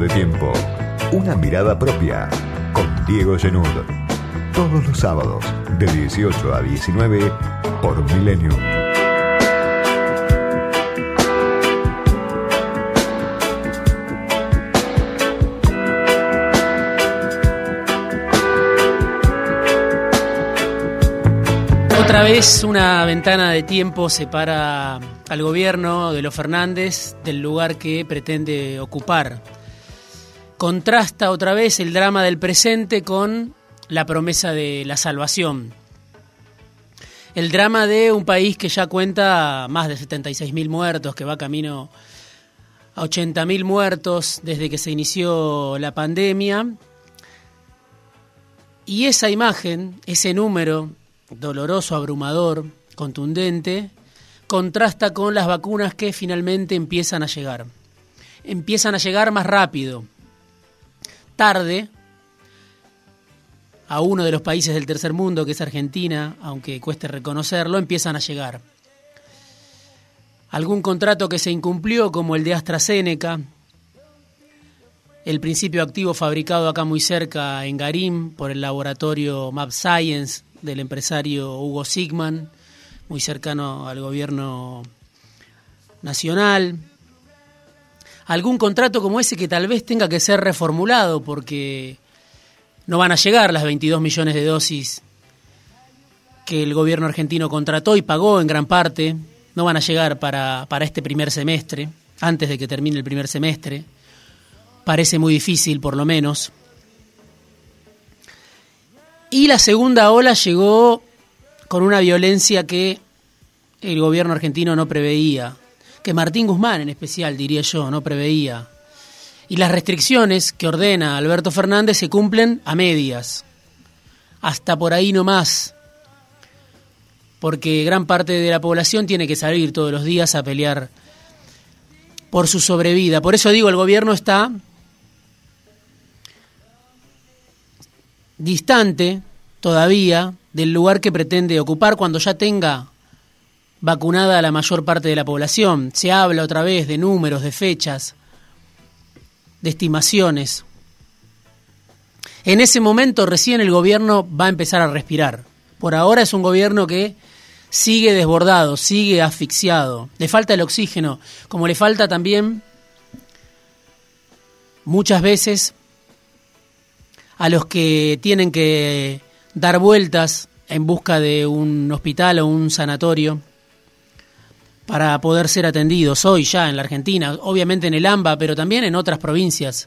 de tiempo. Una mirada propia con Diego Genud. Todos los sábados de 18 a 19 por Millennium. Otra vez una ventana de tiempo separa al gobierno de los Fernández del lugar que pretende ocupar. Contrasta otra vez el drama del presente con la promesa de la salvación. El drama de un país que ya cuenta más de 76.000 muertos, que va camino a 80.000 muertos desde que se inició la pandemia. Y esa imagen, ese número doloroso, abrumador, contundente, contrasta con las vacunas que finalmente empiezan a llegar. Empiezan a llegar más rápido, tarde, a uno de los países del tercer mundo, que es Argentina, aunque cueste reconocerlo, empiezan a llegar. Algún contrato que se incumplió, como el de AstraZeneca, el principio activo fabricado acá muy cerca en Garim por el laboratorio Map Science del empresario Hugo Sigman, muy cercano al gobierno nacional. Algún contrato como ese que tal vez tenga que ser reformulado porque no van a llegar las 22 millones de dosis que el gobierno argentino contrató y pagó en gran parte, no van a llegar para, para este primer semestre, antes de que termine el primer semestre. Parece muy difícil, por lo menos. Y la segunda ola llegó con una violencia que el gobierno argentino no preveía, que Martín Guzmán en especial, diría yo, no preveía. Y las restricciones que ordena Alberto Fernández se cumplen a medias, hasta por ahí no más, porque gran parte de la población tiene que salir todos los días a pelear por su sobrevida. Por eso digo, el gobierno está distante todavía del lugar que pretende ocupar cuando ya tenga vacunada a la mayor parte de la población. Se habla otra vez de números, de fechas, de estimaciones. En ese momento recién el gobierno va a empezar a respirar. Por ahora es un gobierno que sigue desbordado, sigue asfixiado. Le falta el oxígeno, como le falta también muchas veces a los que tienen que dar vueltas en busca de un hospital o un sanatorio para poder ser atendidos hoy ya en la Argentina, obviamente en el AMBA, pero también en otras provincias.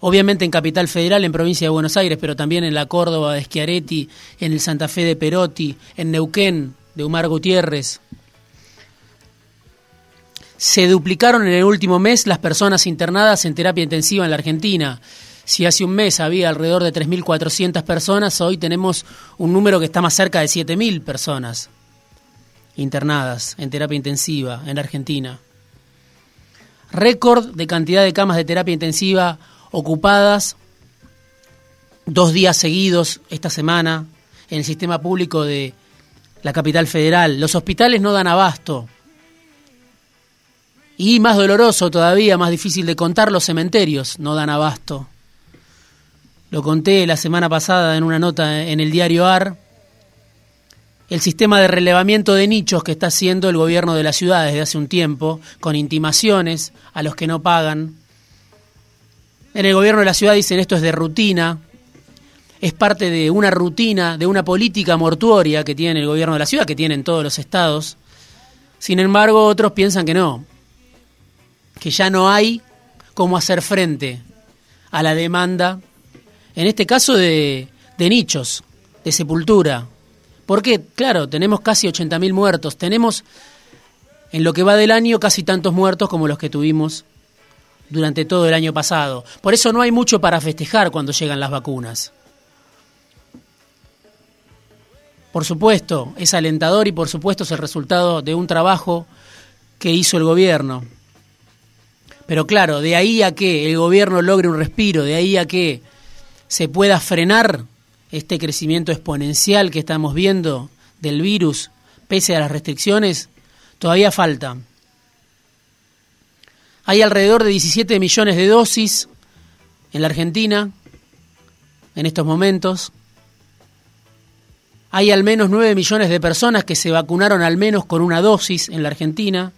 Obviamente en Capital Federal, en provincia de Buenos Aires, pero también en la Córdoba de Schiaretti, en el Santa Fe de Perotti, en Neuquén de Umar Gutiérrez. Se duplicaron en el último mes las personas internadas en terapia intensiva en la Argentina. Si hace un mes había alrededor de 3.400 personas, hoy tenemos un número que está más cerca de 7.000 personas internadas en terapia intensiva en Argentina. Récord de cantidad de camas de terapia intensiva ocupadas dos días seguidos esta semana en el sistema público de la capital federal. Los hospitales no dan abasto. Y más doloroso todavía, más difícil de contar, los cementerios no dan abasto. Lo conté la semana pasada en una nota en el diario AR. El sistema de relevamiento de nichos que está haciendo el gobierno de la ciudad desde hace un tiempo, con intimaciones a los que no pagan. En el gobierno de la ciudad dicen esto es de rutina, es parte de una rutina, de una política mortuoria que tiene el gobierno de la ciudad, que tienen todos los estados. Sin embargo, otros piensan que no, que ya no hay cómo hacer frente a la demanda en este caso de, de nichos, de sepultura. Porque, claro, tenemos casi 80.000 muertos, tenemos en lo que va del año casi tantos muertos como los que tuvimos durante todo el año pasado. Por eso no hay mucho para festejar cuando llegan las vacunas. Por supuesto, es alentador y por supuesto es el resultado de un trabajo que hizo el gobierno. Pero claro, de ahí a que el gobierno logre un respiro, de ahí a que se pueda frenar este crecimiento exponencial que estamos viendo del virus, pese a las restricciones, todavía falta. Hay alrededor de 17 millones de dosis en la Argentina en estos momentos. Hay al menos 9 millones de personas que se vacunaron al menos con una dosis en la Argentina,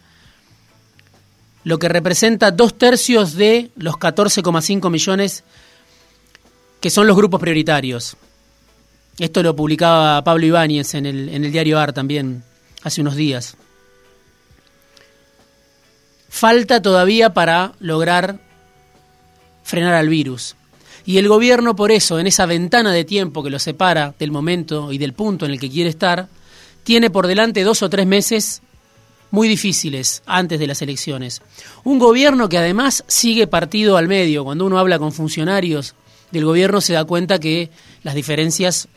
lo que representa dos tercios de los 14,5 millones que son los grupos prioritarios. Esto lo publicaba Pablo Ibáñez en el, en el diario AR también hace unos días. Falta todavía para lograr frenar al virus. Y el gobierno por eso, en esa ventana de tiempo que lo separa del momento y del punto en el que quiere estar, tiene por delante dos o tres meses muy difíciles antes de las elecciones. Un gobierno que además sigue partido al medio. Cuando uno habla con funcionarios del gobierno se da cuenta que las diferencias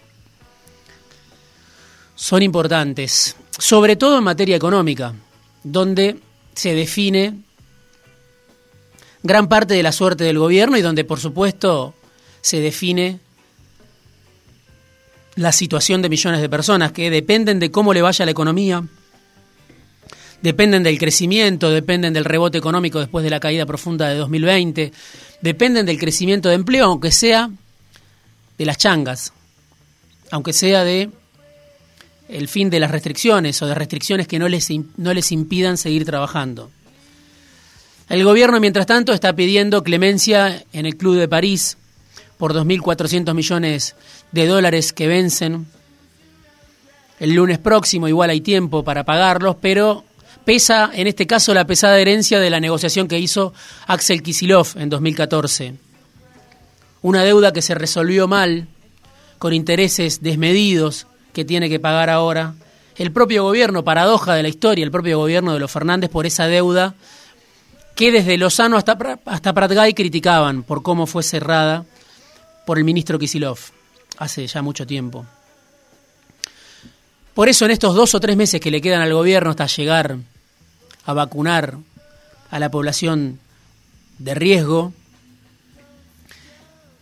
son importantes, sobre todo en materia económica, donde se define gran parte de la suerte del gobierno y donde, por supuesto, se define la situación de millones de personas que dependen de cómo le vaya la economía, dependen del crecimiento, dependen del rebote económico después de la caída profunda de 2020, dependen del crecimiento de empleo, aunque sea de las changas, aunque sea de el fin de las restricciones o de restricciones que no les, no les impidan seguir trabajando. El gobierno, mientras tanto, está pidiendo clemencia en el Club de París por 2.400 millones de dólares que vencen el lunes próximo, igual hay tiempo para pagarlos, pero pesa en este caso la pesada herencia de la negociación que hizo Axel Kisilov en 2014. Una deuda que se resolvió mal, con intereses desmedidos que tiene que pagar ahora. El propio gobierno, paradoja de la historia, el propio gobierno de los Fernández por esa deuda que desde Lozano hasta, hasta Pratgay criticaban por cómo fue cerrada por el ministro Kisilov hace ya mucho tiempo. Por eso en estos dos o tres meses que le quedan al gobierno hasta llegar a vacunar a la población de riesgo,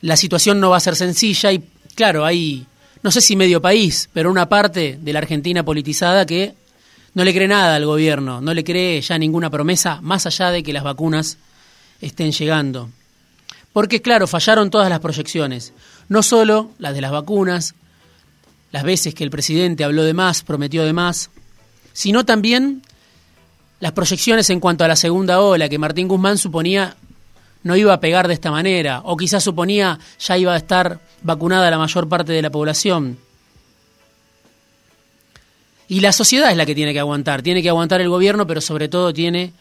la situación no va a ser sencilla y claro, hay, no sé si medio país, pero una parte de la Argentina politizada que no le cree nada al gobierno, no le cree ya ninguna promesa, más allá de que las vacunas estén llegando. Porque, claro, fallaron todas las proyecciones, no solo las de las vacunas, las veces que el presidente habló de más, prometió de más, sino también las proyecciones en cuanto a la segunda ola, que Martín Guzmán suponía no iba a pegar de esta manera, o quizás suponía ya iba a estar vacunada la mayor parte de la población. Y la sociedad es la que tiene que aguantar, tiene que aguantar el gobierno, pero sobre todo tiene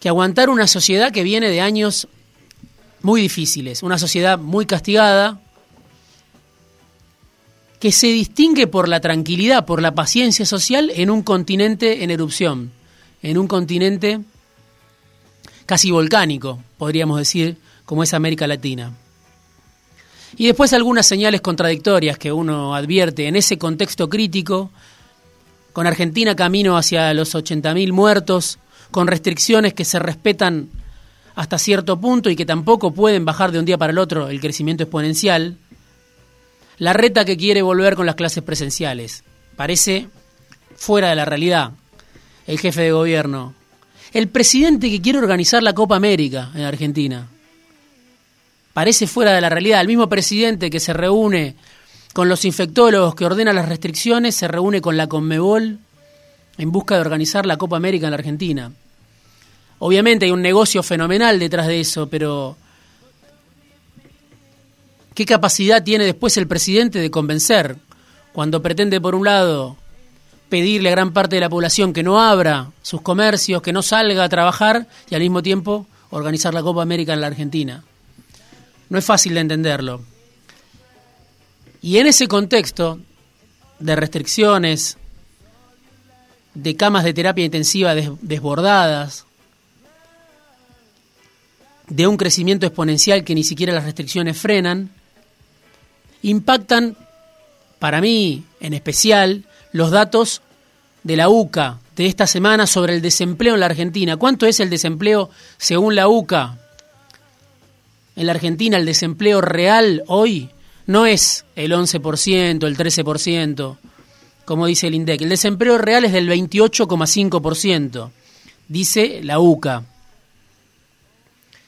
que aguantar una sociedad que viene de años muy difíciles, una sociedad muy castigada, que se distingue por la tranquilidad, por la paciencia social en un continente en erupción, en un continente casi volcánico, podríamos decir, como es América Latina. Y después algunas señales contradictorias que uno advierte en ese contexto crítico con Argentina camino hacia los 80.000 muertos, con restricciones que se respetan hasta cierto punto y que tampoco pueden bajar de un día para el otro el crecimiento exponencial, la reta que quiere volver con las clases presenciales. Parece fuera de la realidad el jefe de gobierno. El presidente que quiere organizar la Copa América en Argentina. Parece fuera de la realidad. El mismo presidente que se reúne con los infectólogos que ordenan las restricciones, se reúne con la Conmebol en busca de organizar la Copa América en la Argentina. Obviamente hay un negocio fenomenal detrás de eso, pero ¿qué capacidad tiene después el presidente de convencer cuando pretende, por un lado, pedirle a gran parte de la población que no abra sus comercios, que no salga a trabajar y al mismo tiempo organizar la Copa América en la Argentina? No es fácil de entenderlo. Y en ese contexto de restricciones, de camas de terapia intensiva desbordadas, de un crecimiento exponencial que ni siquiera las restricciones frenan, impactan, para mí en especial, los datos de la UCA de esta semana sobre el desempleo en la Argentina. ¿Cuánto es el desempleo según la UCA? En la Argentina el desempleo real hoy no es el 11%, el 13%, como dice el INDEC. El desempleo real es del 28,5%, dice la UCA.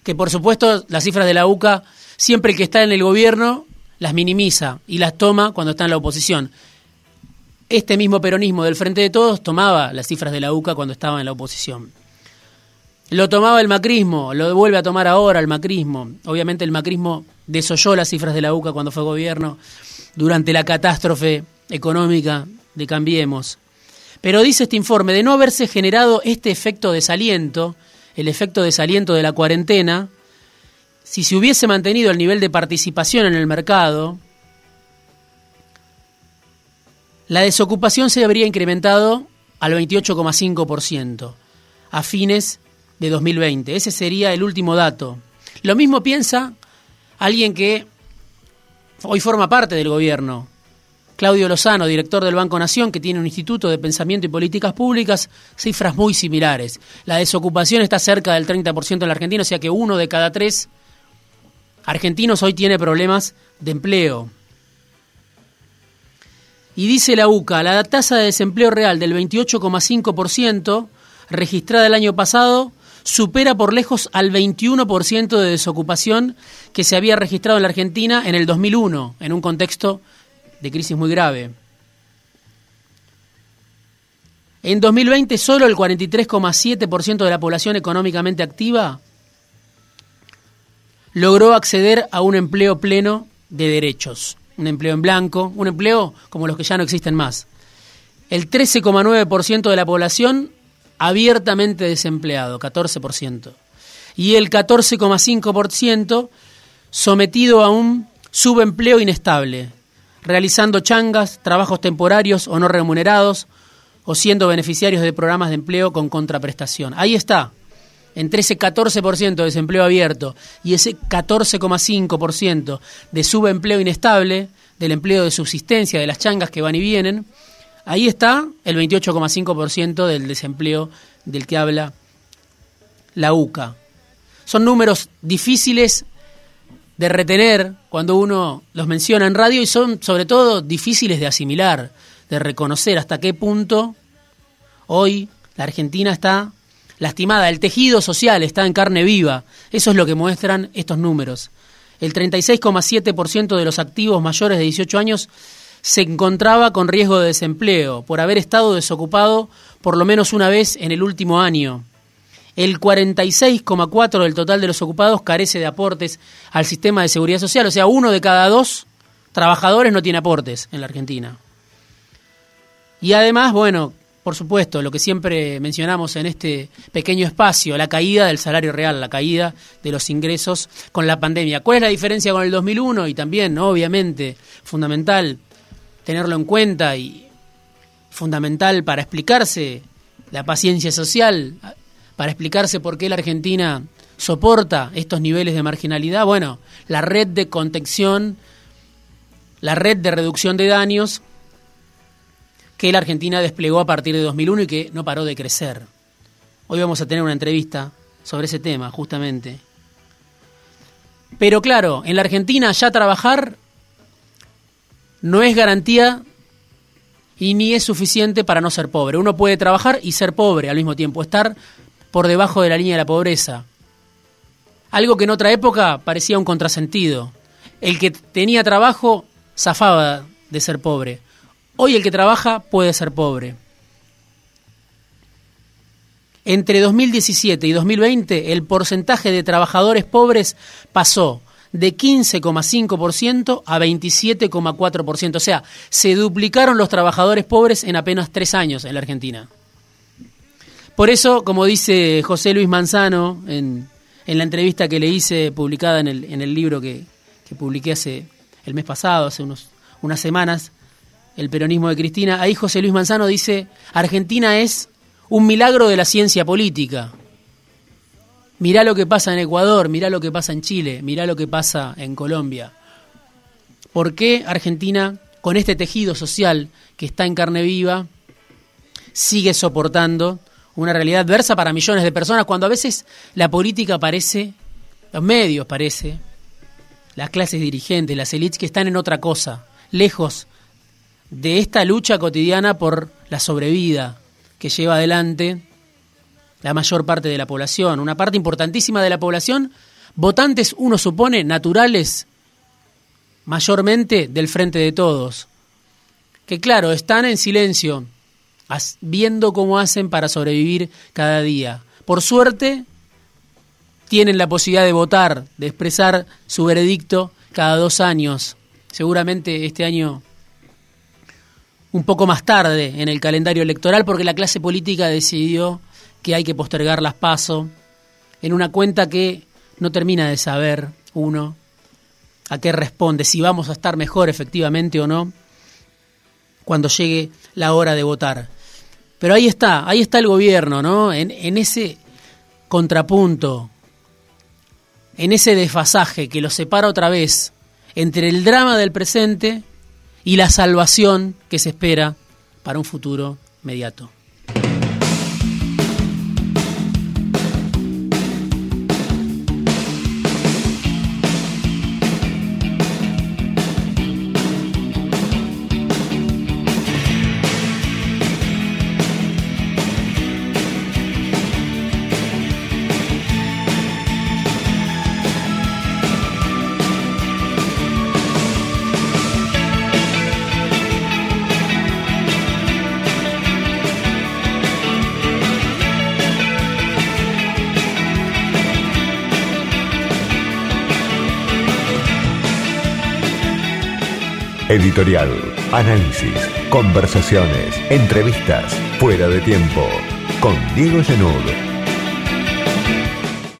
Que por supuesto las cifras de la UCA siempre el que está en el gobierno las minimiza y las toma cuando está en la oposición. Este mismo peronismo del Frente de Todos tomaba las cifras de la UCA cuando estaba en la oposición. Lo tomaba el macrismo, lo vuelve a tomar ahora el macrismo. Obviamente el macrismo desoyó las cifras de la UCA cuando fue gobierno durante la catástrofe económica de Cambiemos. Pero dice este informe, de no haberse generado este efecto desaliento, el efecto desaliento de la cuarentena, si se hubiese mantenido el nivel de participación en el mercado, la desocupación se habría incrementado al 28,5% a fines de 2020. Ese sería el último dato. Lo mismo piensa alguien que hoy forma parte del gobierno, Claudio Lozano, director del Banco Nación, que tiene un instituto de pensamiento y políticas públicas, cifras muy similares. La desocupación está cerca del 30% en la Argentina, o sea que uno de cada tres argentinos hoy tiene problemas de empleo. Y dice la UCA, la tasa de desempleo real del 28,5% registrada el año pasado supera por lejos al 21% de desocupación que se había registrado en la Argentina en el 2001, en un contexto de crisis muy grave. En 2020 solo el 43,7% de la población económicamente activa logró acceder a un empleo pleno de derechos, un empleo en blanco, un empleo como los que ya no existen más. El 13,9% de la población abiertamente desempleado, 14%. Y el 14,5% sometido a un subempleo inestable, realizando changas, trabajos temporarios o no remunerados, o siendo beneficiarios de programas de empleo con contraprestación. Ahí está, entre ese 14% de desempleo abierto y ese 14,5% de subempleo inestable, del empleo de subsistencia, de las changas que van y vienen, ahí está el 28,5% del desempleo del que habla la UCA. Son números difíciles de retener cuando uno los menciona en radio y son sobre todo difíciles de asimilar, de reconocer hasta qué punto hoy la Argentina está lastimada, el tejido social está en carne viva. Eso es lo que muestran estos números. El 36,7% de los activos mayores de 18 años se encontraba con riesgo de desempleo por haber estado desocupado por lo menos una vez en el último año. El 46,4% del total de los ocupados carece de aportes al sistema de seguridad social, o sea, uno de cada dos trabajadores no tiene aportes en la Argentina. Y además, bueno, por supuesto, lo que siempre mencionamos en este pequeño espacio, la caída del salario real, la caída de los ingresos con la pandemia. ¿Cuál es la diferencia con el 2001? Y también, obviamente, fundamental tenerlo en cuenta y fundamental para explicarse la paciencia social, para explicarse por qué la Argentina soporta estos niveles de marginalidad. Bueno, la red de contención, la red de reducción de daños que la Argentina desplegó a partir de 2001 y que no paró de crecer. Hoy vamos a tener una entrevista sobre ese tema, justamente. Pero claro, en la Argentina ya trabajar no es garantía y ni es suficiente para no ser pobre. Uno puede trabajar y ser pobre al mismo tiempo, estar por debajo de la línea de la pobreza. Algo que en otra época parecía un contrasentido. El que tenía trabajo zafaba de ser pobre. Hoy el que trabaja puede ser pobre. Entre 2017 y 2020 el porcentaje de trabajadores pobres pasó de 15,5% a 27,4%. O sea, se duplicaron los trabajadores pobres en apenas tres años en la Argentina. Por eso, como dice José Luis Manzano en, en la entrevista que le hice publicada en el, en el libro que, que publiqué hace el mes pasado, hace unos, unas semanas, El peronismo de Cristina, ahí José Luis Manzano dice, Argentina es un milagro de la ciencia política. Mirá lo que pasa en Ecuador, mirá lo que pasa en Chile, mirá lo que pasa en Colombia. ¿Por qué Argentina, con este tejido social que está en carne viva, sigue soportando una realidad adversa para millones de personas, cuando a veces la política parece, los medios parece, las clases dirigentes, las élites que están en otra cosa, lejos de esta lucha cotidiana por la sobrevida que lleva adelante la mayor parte de la población, una parte importantísima de la población Votantes, uno supone, naturales, mayormente del frente de todos, que claro, están en silencio, viendo cómo hacen para sobrevivir cada día. Por suerte, tienen la posibilidad de votar, de expresar su veredicto cada dos años. Seguramente este año un poco más tarde en el calendario electoral porque la clase política decidió que hay que postergar las pasos en una cuenta que no termina de saber uno a qué responde, si vamos a estar mejor efectivamente o no cuando llegue la hora de votar. Pero ahí está, ahí está el gobierno, ¿no? En, en ese contrapunto, en ese desfasaje que lo separa otra vez entre el drama del presente y la salvación que se espera para un futuro inmediato. Editorial, análisis, conversaciones, entrevistas, fuera de tiempo, con Diego Genud